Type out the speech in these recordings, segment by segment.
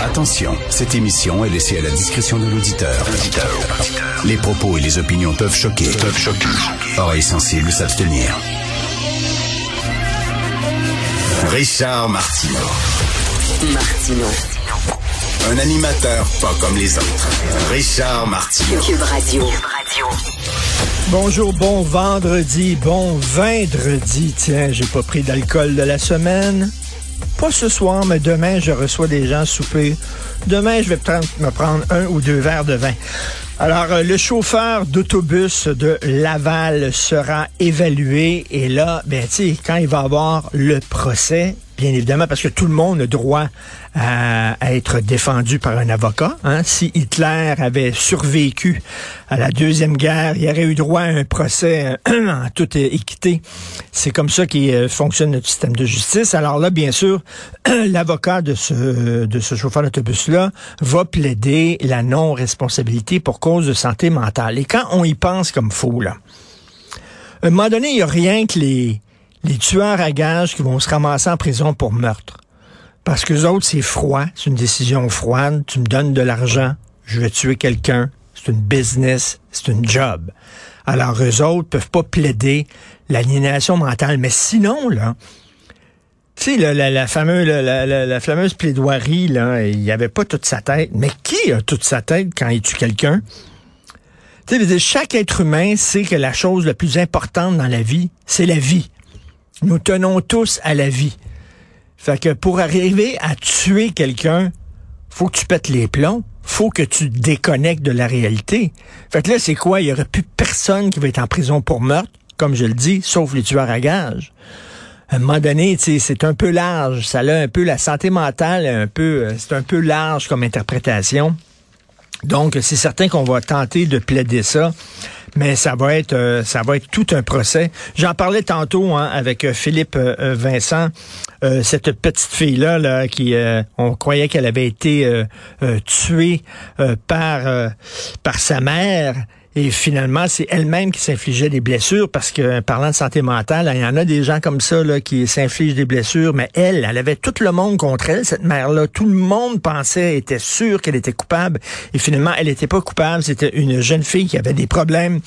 Attention, cette émission est laissée à la discrétion de l'auditeur. Les propos et les opinions peuvent choquer. Peuvent choquer. Oreilles sensibles s'abstenir. Richard Martineau. Martino. Un animateur pas comme les autres. Richard Martineau. Cube Radio. Bonjour, bon vendredi, bon vendredi. Tiens, j'ai pas pris d'alcool de la semaine. Pas ce soir, mais demain, je reçois des gens souper. Demain, je vais peut-être me prendre un ou deux verres de vin. Alors, euh, le chauffeur d'autobus de Laval sera évalué et là, ben, tu quand il va avoir le procès, bien évidemment, parce que tout le monde a droit à, être défendu par un avocat. Hein. Si Hitler avait survécu à la Deuxième Guerre, il aurait eu droit à un procès euh, en toute équité. C'est comme ça qu'il euh, fonctionne notre système de justice. Alors là, bien sûr, l'avocat de ce, de ce chauffeur d'autobus-là va plaider la non-responsabilité pour cause de santé mentale. Et quand on y pense comme fou, là, à un moment donné, il n'y a rien que les, les tueurs à gages qui vont se ramasser en prison pour meurtre. Parce que autres, c'est froid, c'est une décision froide, tu me donnes de l'argent, je vais tuer quelqu'un, c'est une business, c'est une job. Alors eux autres peuvent pas plaider l'aliénation mentale. Mais sinon, là, tu sais, la fameuse plaidoirie, là, il n'y avait pas toute sa tête. Mais qui a toute sa tête quand il tue quelqu'un? Tu sais, chaque être humain sait que la chose la plus importante dans la vie, c'est la vie. Nous tenons tous à la vie. Fait que pour arriver à tuer quelqu'un, faut que tu pètes les plombs. Faut que tu déconnectes de la réalité. Fait que là, c'est quoi? Il y aurait plus personne qui va être en prison pour meurtre, comme je le dis, sauf les tueurs à gages. À un moment donné, c'est un peu large. Ça a un peu la santé mentale, un peu, euh, c'est un peu large comme interprétation. Donc, c'est certain qu'on va tenter de plaider ça, mais ça va être euh, ça va être tout un procès. J'en parlais tantôt hein, avec euh, Philippe euh, Vincent, cette petite fille là, là qui on croyait qu'elle avait été tuée par par sa mère. Et finalement, c'est elle-même qui s'infligeait des blessures parce que, parlant de santé mentale, il y en a des gens comme ça là, qui s'infligent des blessures, mais elle, elle avait tout le monde contre elle, cette mère-là. Tout le monde pensait, était sûr qu'elle était coupable. Et finalement, elle n'était pas coupable. C'était une jeune fille qui avait des problèmes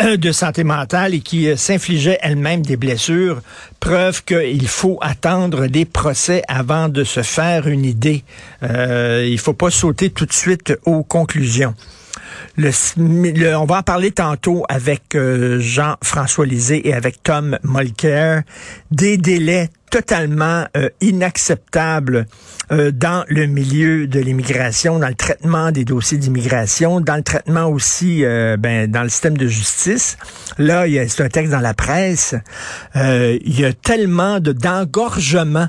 euh, de santé mentale et qui euh, s'infligeait elle-même des blessures. Preuve qu'il faut attendre des procès avant de se faire une idée. Euh, il faut pas sauter tout de suite aux conclusions. Le, on va en parler tantôt avec euh, Jean-François Lisée et avec Tom Molker. Des délais totalement euh, inacceptables euh, dans le milieu de l'immigration, dans le traitement des dossiers d'immigration, dans le traitement aussi ben, dans le système de justice. Là, c'est un texte dans la presse. il y a tellement de d'engorgement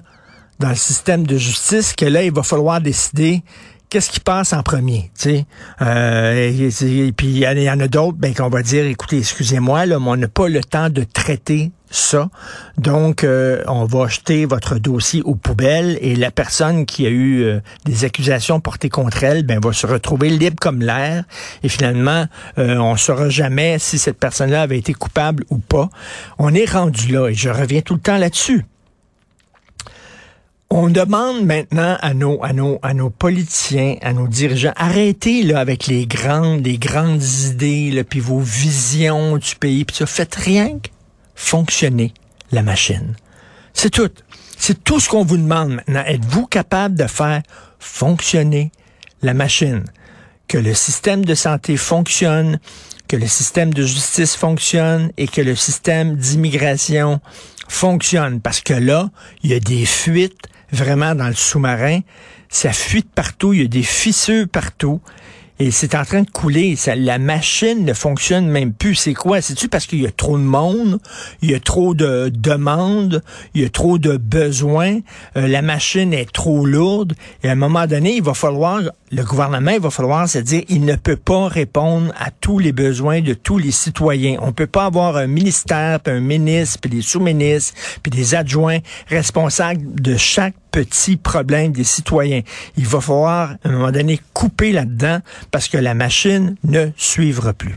dans le système de justice que là, il va falloir décider qu'est-ce qui passe en premier, tu sais. Euh, et, puis il y, en a d'autres, ben qu'on va dire, écoutez, excusez-moi, là, mais on n'a pas le temps de traiter ça. Donc, euh, on va jeter votre dossier aux poubelles et la personne qui a eu euh, des accusations portées contre elle, ben va se retrouver libre comme l'air. Et finalement, on ne saura jamais si cette personne-là avait été coupable ou pas. On est rendu là et je reviens tout le temps là-dessus. On demande maintenant à nos, à nos, à nos politiciens, à nos dirigeants, arrêtez là avec les grandes, les grandes idées, là, puis vos visions du pays, puis ça, faites rien que fonctionner la machine. C'est tout. C'est tout ce qu'on vous demande maintenant. Êtes-vous capable de faire fonctionner la machine? Que le système de santé fonctionne, que le système de justice fonctionne et que le système d'immigration fonctionne. Parce que là, il y a des fuites vraiment dans le sous-marin. Ça fuite partout, il y a des fissures partout. Et c'est en train de couler. La machine ne fonctionne même plus. C'est quoi? C'est-tu parce qu'il y a trop de monde? Il y a trop de demandes? Il y a trop de besoins? Euh, la machine est trop lourde? Et à un moment donné, il va falloir, le gouvernement, il va falloir se dire, il ne peut pas répondre à tous les besoins de tous les citoyens. On peut pas avoir un ministère, puis un ministre, puis des sous-ministres, puis des adjoints responsables de chaque petit problème des citoyens. Il va falloir, à un moment donné, couper là-dedans parce que la machine ne suivra plus.